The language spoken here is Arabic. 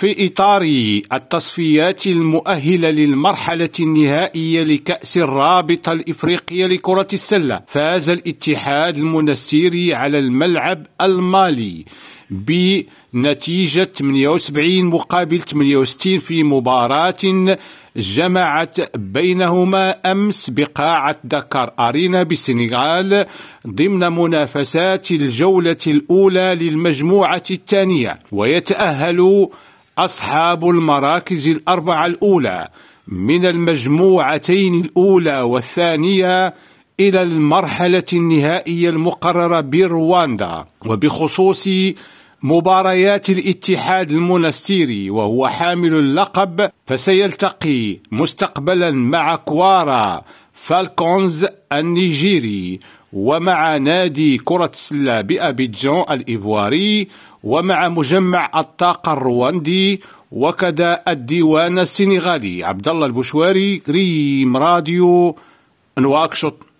في إطار التصفيات المؤهلة للمرحلة النهائية لكأس الرابطة الإفريقية لكرة السلة. فاز الاتحاد المنستيري على الملعب المالي بنتيجة 78 مقابل 68 في مباراة جمعت بينهما أمس بقاعة دكار أرينا بالسنغال ضمن منافسات الجولة الأولى للمجموعة الثانية. ويتأهل أصحاب المراكز الأربعة الأولى من المجموعتين الأولى والثانية إلى المرحلة النهائية المقررة برواندا وبخصوص مباريات الاتحاد المونستيري وهو حامل اللقب فسيلتقي مستقبلا مع كوارا فالكونز النيجيري ومع نادي كرة السلة بأبيجان الإيفواري ومع مجمع الطاقة الرواندي وكذا الديوان السنغالي. عبد الله البشواري ريم راديو نواكشوط